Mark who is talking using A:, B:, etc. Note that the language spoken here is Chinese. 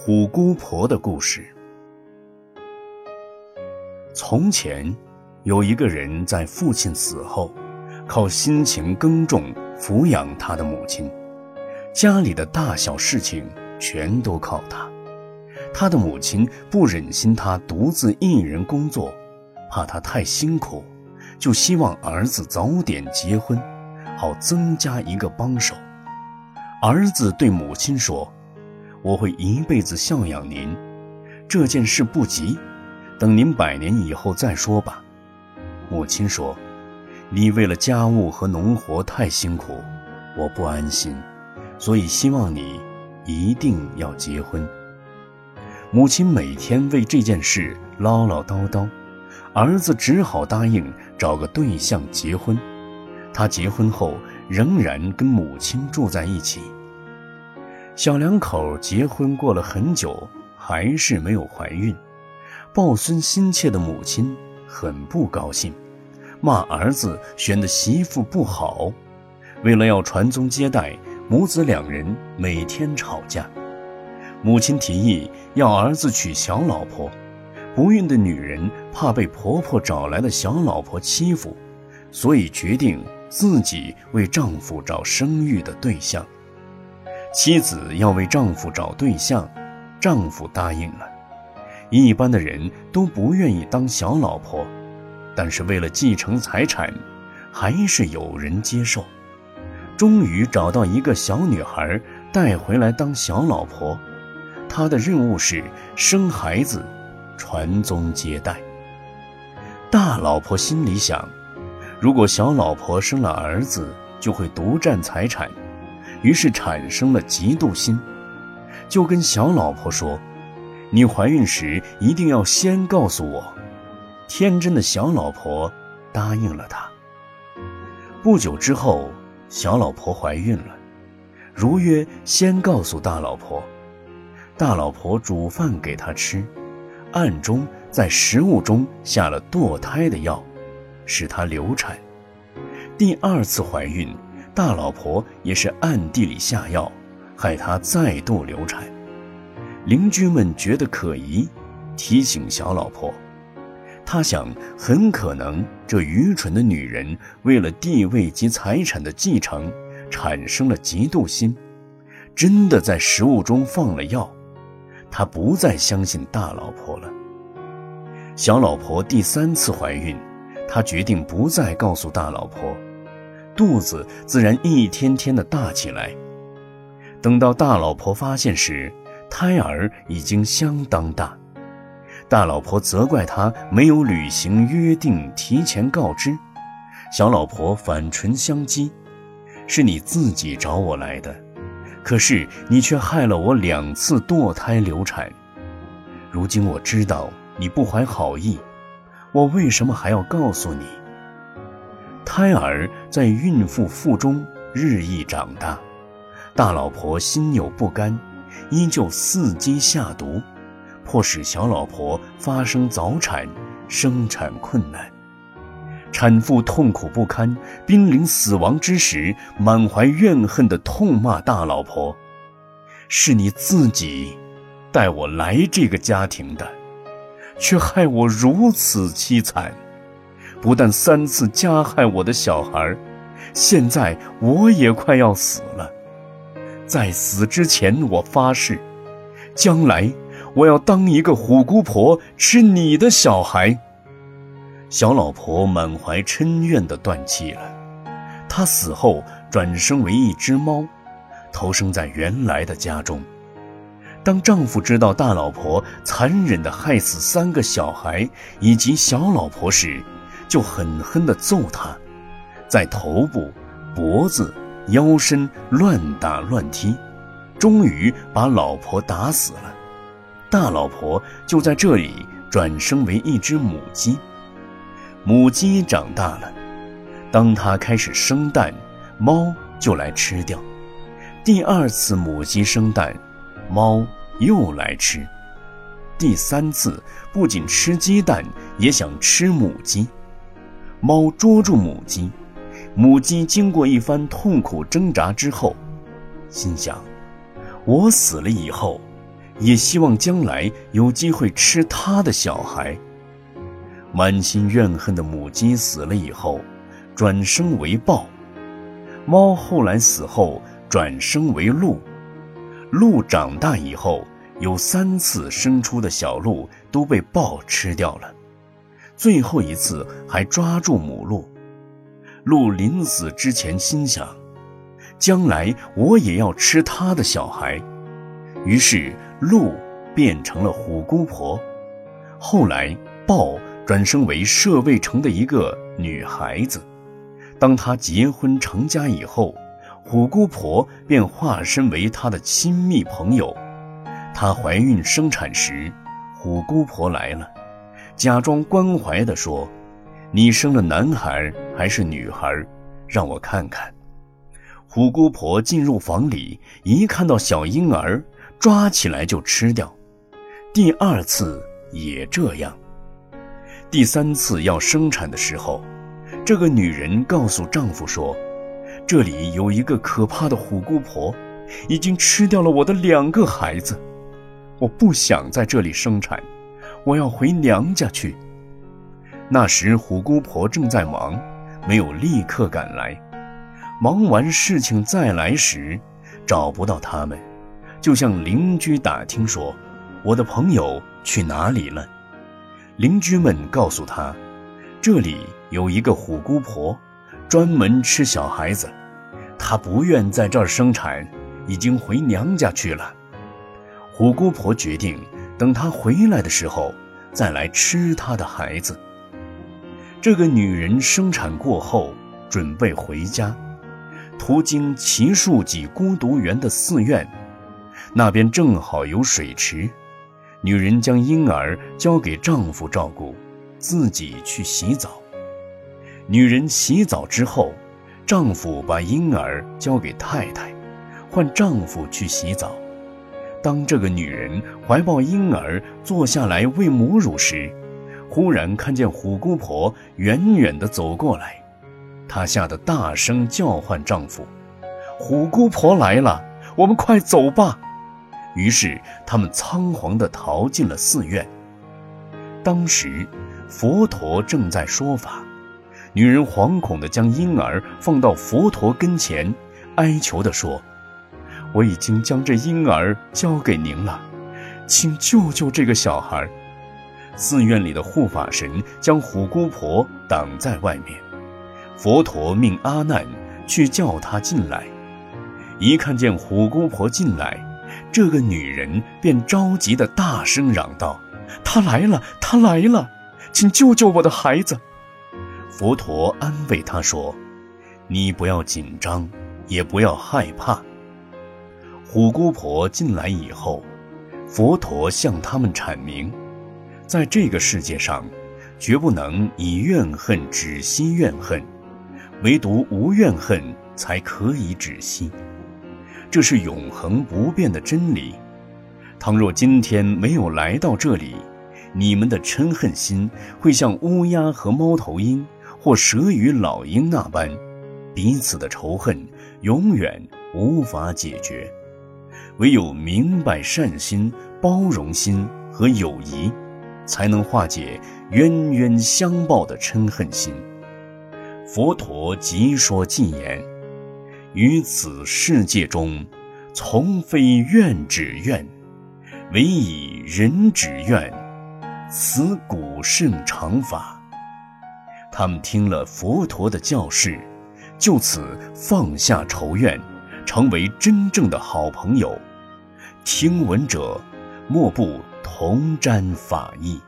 A: 虎姑婆的故事。从前，有一个人在父亲死后，靠辛勤耕种抚养他的母亲，家里的大小事情全都靠他。他的母亲不忍心他独自一人工作，怕他太辛苦，就希望儿子早点结婚，好增加一个帮手。儿子对母亲说。我会一辈子孝养您，这件事不急，等您百年以后再说吧。母亲说：“你为了家务和农活太辛苦，我不安心，所以希望你一定要结婚。”母亲每天为这件事唠唠叨叨，儿子只好答应找个对象结婚。他结婚后仍然跟母亲住在一起。小两口结婚过了很久，还是没有怀孕。抱孙心切的母亲很不高兴，骂儿子选的媳妇不好。为了要传宗接代，母子两人每天吵架。母亲提议要儿子娶小老婆，不孕的女人怕被婆婆找来的小老婆欺负，所以决定自己为丈夫找生育的对象。妻子要为丈夫找对象，丈夫答应了。一般的人都不愿意当小老婆，但是为了继承财产，还是有人接受。终于找到一个小女孩带回来当小老婆，她的任务是生孩子，传宗接代。大老婆心里想，如果小老婆生了儿子，就会独占财产。于是产生了嫉妒心，就跟小老婆说：“你怀孕时一定要先告诉我。”天真的小老婆答应了他。不久之后，小老婆怀孕了，如约先告诉大老婆。大老婆煮饭给她吃，暗中在食物中下了堕胎的药，使她流产。第二次怀孕。大老婆也是暗地里下药，害她再度流产。邻居们觉得可疑，提醒小老婆。他想，很可能这愚蠢的女人为了地位及财产的继承，产生了嫉妒心，真的在食物中放了药。他不再相信大老婆了。小老婆第三次怀孕，他决定不再告诉大老婆。肚子自然一天天的大起来。等到大老婆发现时，胎儿已经相当大。大老婆责怪他没有履行约定，提前告知。小老婆反唇相讥：“是你自己找我来的，可是你却害了我两次堕胎流产。如今我知道你不怀好意，我为什么还要告诉你？”胎儿在孕妇腹中日益长大，大老婆心有不甘，依旧伺机下毒，迫使小老婆发生早产，生产困难。产妇痛苦不堪，濒临死亡之时，满怀怨恨地痛骂大老婆：“是你自己带我来这个家庭的，却害我如此凄惨。”不但三次加害我的小孩，现在我也快要死了。在死之前，我发誓，将来我要当一个虎姑婆，吃你的小孩。小老婆满怀嗔怨地断气了。她死后转生为一只猫，投生在原来的家中。当丈夫知道大老婆残忍地害死三个小孩以及小老婆时，就狠狠地揍他，在头部、脖子、腰身乱打乱踢，终于把老婆打死了。大老婆就在这里转生为一只母鸡。母鸡长大了，当它开始生蛋，猫就来吃掉。第二次母鸡生蛋，猫又来吃。第三次不仅吃鸡蛋，也想吃母鸡。猫捉住母鸡，母鸡经过一番痛苦挣扎之后，心想：我死了以后，也希望将来有机会吃他的小孩。满心怨恨的母鸡死了以后，转生为豹；猫后来死后转生为鹿；鹿长大以后，有三次生出的小鹿都被豹吃掉了，最后一次还抓住母鹿。鹿临死之前心想：将来我也要吃他的小孩。于是鹿变成了虎姑婆，后来豹。转生为舍卫城的一个女孩子，当她结婚成家以后，虎姑婆便化身为她的亲密朋友。她怀孕生产时，虎姑婆来了，假装关怀地说：“你生了男孩还是女孩？让我看看。”虎姑婆进入房里，一看到小婴儿，抓起来就吃掉。第二次也这样。第三次要生产的时候，这个女人告诉丈夫说：“这里有一个可怕的虎姑婆，已经吃掉了我的两个孩子。我不想在这里生产，我要回娘家去。”那时虎姑婆正在忙，没有立刻赶来。忙完事情再来时，找不到他们，就向邻居打听说：“我的朋友去哪里了？”邻居们告诉他，这里有一个虎姑婆，专门吃小孩子。她不愿在这儿生产，已经回娘家去了。虎姑婆决定等她回来的时候再来吃她的孩子。这个女人生产过后准备回家，途经奇树几孤独园的寺院，那边正好有水池。女人将婴儿交给丈夫照顾，自己去洗澡。女人洗澡之后，丈夫把婴儿交给太太，换丈夫去洗澡。当这个女人怀抱婴儿坐下来喂母乳时，忽然看见虎姑婆远远地走过来，她吓得大声叫唤丈夫：“虎姑婆来了，我们快走吧！”于是，他们仓皇地逃进了寺院。当时，佛陀正在说法，女人惶恐地将婴儿放到佛陀跟前，哀求地说：“我已经将这婴儿交给您了，请救救这个小孩。”寺院里的护法神将虎姑婆挡在外面，佛陀命阿难去叫她进来。一看见虎姑婆进来，这个女人便着急地大声嚷道：“他来了，他来了，请救救我的孩子！”佛陀安慰她说：“你不要紧张，也不要害怕。”虎姑婆进来以后，佛陀向他们阐明，在这个世界上，绝不能以怨恨止息怨恨，唯独无怨恨才可以止息。这是永恒不变的真理。倘若今天没有来到这里，你们的嗔恨心会像乌鸦和猫头鹰，或蛇与老鹰那般，彼此的仇恨永远无法解决。唯有明白善心、包容心和友谊，才能化解冤冤相报的嗔恨心。佛陀即说禁言。于此世界中，从非怨止怨，唯以人止怨。此古圣常法。他们听了佛陀的教示，就此放下仇怨，成为真正的好朋友。听闻者，莫不同沾法益。